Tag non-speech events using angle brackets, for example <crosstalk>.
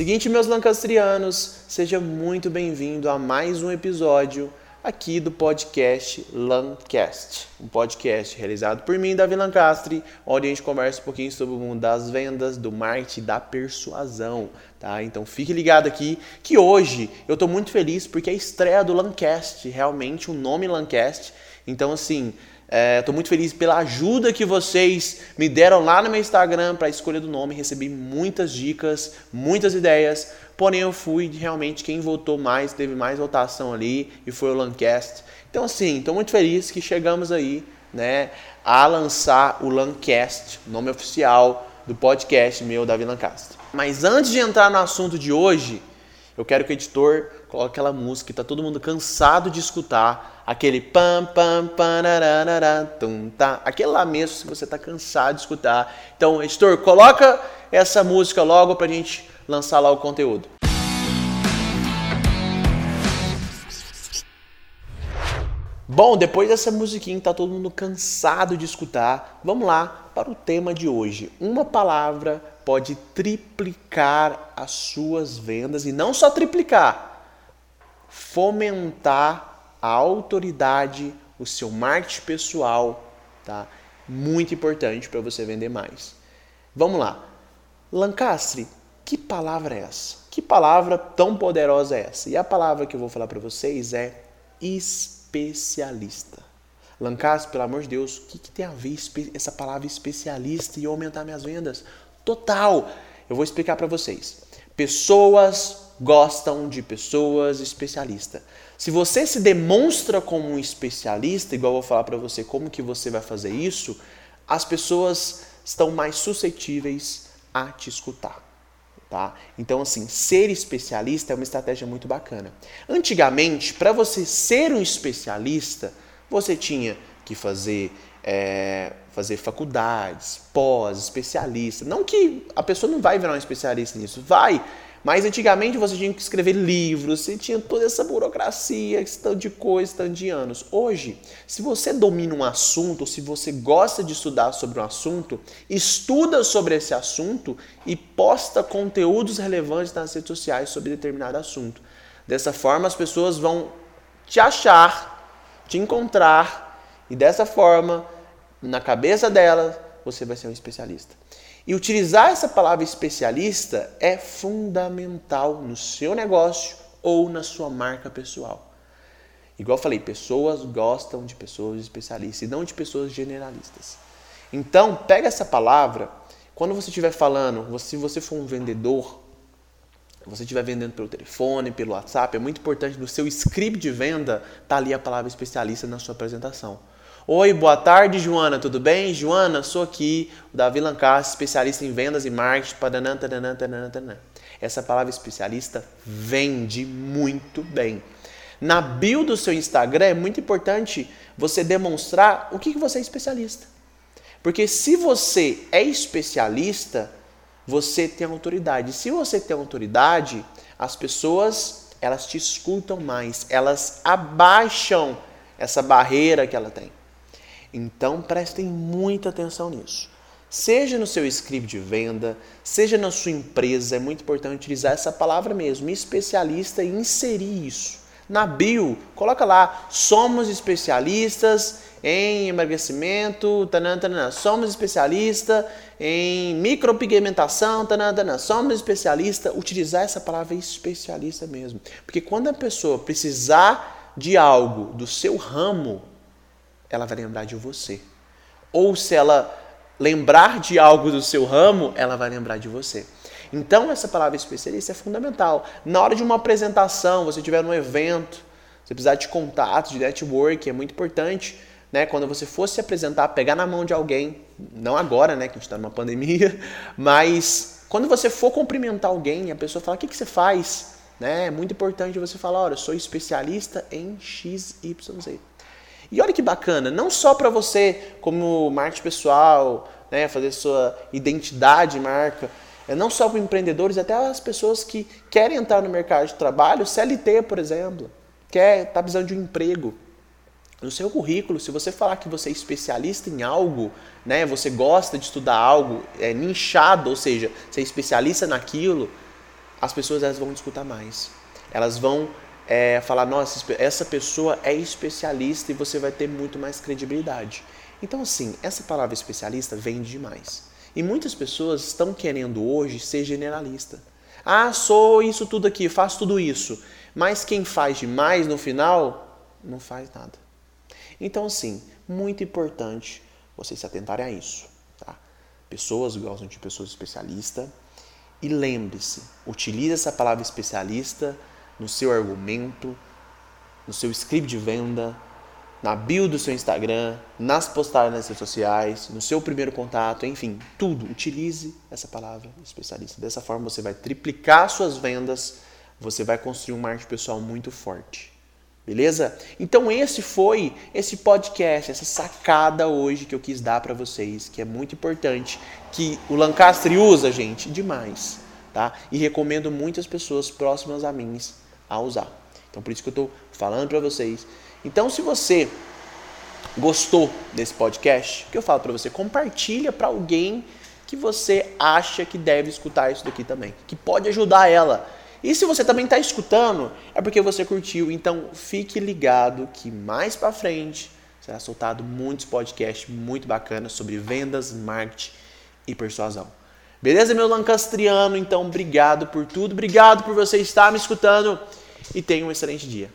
Seguinte, meus lancastrianos, seja muito bem-vindo a mais um episódio aqui do podcast Lancast, um podcast realizado por mim, Davi Lancastre, onde a gente conversa um pouquinho sobre o mundo das vendas, do marketing, da persuasão, tá? Então fique ligado aqui que hoje eu estou muito feliz porque é a estreia do Lancast, realmente o um nome Lancast. Então assim, Estou é, muito feliz pela ajuda que vocês me deram lá no meu Instagram para a escolha do nome. Recebi muitas dicas, muitas ideias. Porém, eu fui realmente quem votou mais, teve mais votação ali e foi o Lancast. Então, assim, estou muito feliz que chegamos aí né, a lançar o Lancast, nome oficial do podcast meu, Davi Lancaster. Mas antes de entrar no assunto de hoje, eu quero que o editor coloque aquela música que está todo mundo cansado de escutar aquele pam pam panararara, tum tá, aquele lá mesmo se você está cansado de escutar. Então, editor, coloca essa música logo para a gente lançar lá o conteúdo. Bom, depois dessa musiquinha tá todo mundo cansado de escutar, vamos lá para o tema de hoje. Uma palavra pode triplicar as suas vendas e não só triplicar, fomentar a autoridade, o seu marketing pessoal, tá? Muito importante para você vender mais. Vamos lá. Lancastre, que palavra é essa? Que palavra tão poderosa é essa? E a palavra que eu vou falar para vocês é especialista. Lancastre, pelo amor de Deus, o que, que tem a ver essa palavra especialista e aumentar minhas vendas? Total! Eu vou explicar para vocês. Pessoas gostam de pessoas especialistas. Se você se demonstra como um especialista, igual eu vou falar para você como que você vai fazer isso, as pessoas estão mais suscetíveis a te escutar. Tá? Então, assim, ser especialista é uma estratégia muito bacana. Antigamente, para você ser um especialista, você tinha que fazer, é, fazer faculdades, pós, especialista. Não que a pessoa não vai virar um especialista nisso, vai, mas antigamente você tinha que escrever livros, você tinha toda essa burocracia, esse tanto de coisa, tanto de anos. Hoje, se você domina um assunto, ou se você gosta de estudar sobre um assunto, estuda sobre esse assunto e posta conteúdos relevantes nas redes sociais sobre determinado assunto. Dessa forma, as pessoas vão te achar, te encontrar e dessa forma, na cabeça delas, você vai ser um especialista. E utilizar essa palavra especialista é fundamental no seu negócio ou na sua marca pessoal. Igual eu falei, pessoas gostam de pessoas especialistas e não de pessoas generalistas. Então, pega essa palavra, quando você estiver falando, se você for um vendedor, você estiver vendendo pelo telefone, pelo WhatsApp, é muito importante no seu script de venda estar tá ali a palavra especialista na sua apresentação. Oi, boa tarde, Joana, tudo bem? Joana, sou aqui, o Davi Lancaster, especialista em vendas e marketing. Padanã, tadanã, tadanã, tadanã. Essa palavra especialista vende muito bem. Na bio do seu Instagram é muito importante você demonstrar o que, que você é especialista. Porque se você é especialista, você tem autoridade. Se você tem autoridade, as pessoas elas te escutam mais, elas abaixam essa barreira que ela tem. Então prestem muita atenção nisso. Seja no seu script de venda, seja na sua empresa, é muito importante utilizar essa palavra mesmo, especialista, e inserir isso. Na bio, coloca lá, somos especialistas em emagrecimento, tanã, tanã. somos especialistas em micropigmentação, tanã, tanã. somos especialistas, utilizar essa palavra especialista mesmo. Porque quando a pessoa precisar de algo do seu ramo, ela vai lembrar de você. Ou se ela lembrar de algo do seu ramo, ela vai lembrar de você. Então, essa palavra especialista é fundamental. Na hora de uma apresentação, você tiver um evento, você precisar de contatos, de network, é muito importante. Né, quando você for se apresentar, pegar na mão de alguém, não agora, né, que a gente está numa pandemia, <laughs> mas quando você for cumprimentar alguém, a pessoa fala: o que, que você faz? Né, é muito importante você falar: olha, eu sou especialista em XYZ. E olha que bacana, não só para você, como marketing pessoal, né, fazer sua identidade marca, é não só para empreendedores, até as pessoas que querem entrar no mercado de trabalho, CLT, por exemplo, quer tá precisando de um emprego. No seu currículo, se você falar que você é especialista em algo, né, você gosta de estudar algo, é nichado, ou seja, você é especialista naquilo, as pessoas elas vão escutar mais. Elas vão é, falar, nossa, essa pessoa é especialista e você vai ter muito mais credibilidade. Então, assim, essa palavra especialista vende demais. E muitas pessoas estão querendo hoje ser generalista. Ah, sou isso tudo aqui, faço tudo isso. Mas quem faz demais no final, não faz nada. Então, assim, muito importante vocês se atentarem a isso. Tá? Pessoas gostam de pessoas especialistas. E lembre-se, utilize essa palavra especialista no seu argumento, no seu script de venda, na bio do seu Instagram, nas postagens nas redes sociais, no seu primeiro contato, enfim, tudo. Utilize essa palavra especialista. Dessa forma você vai triplicar suas vendas, você vai construir um marketing pessoal muito forte. Beleza? Então esse foi esse podcast, essa sacada hoje que eu quis dar para vocês, que é muito importante, que o Lancastre usa, gente, demais, tá? E recomendo muitas pessoas próximas a mim a usar. Então por isso que eu estou falando para vocês então, se você gostou desse podcast, o que eu falo para você? Compartilha para alguém que você acha que deve escutar isso daqui também, que pode ajudar ela. E se você também está escutando, é porque você curtiu. Então, fique ligado que mais para frente será soltado muitos podcasts muito bacanas sobre vendas, marketing e persuasão. Beleza, meu lancastriano? Então, obrigado por tudo. Obrigado por você estar me escutando e tenha um excelente dia.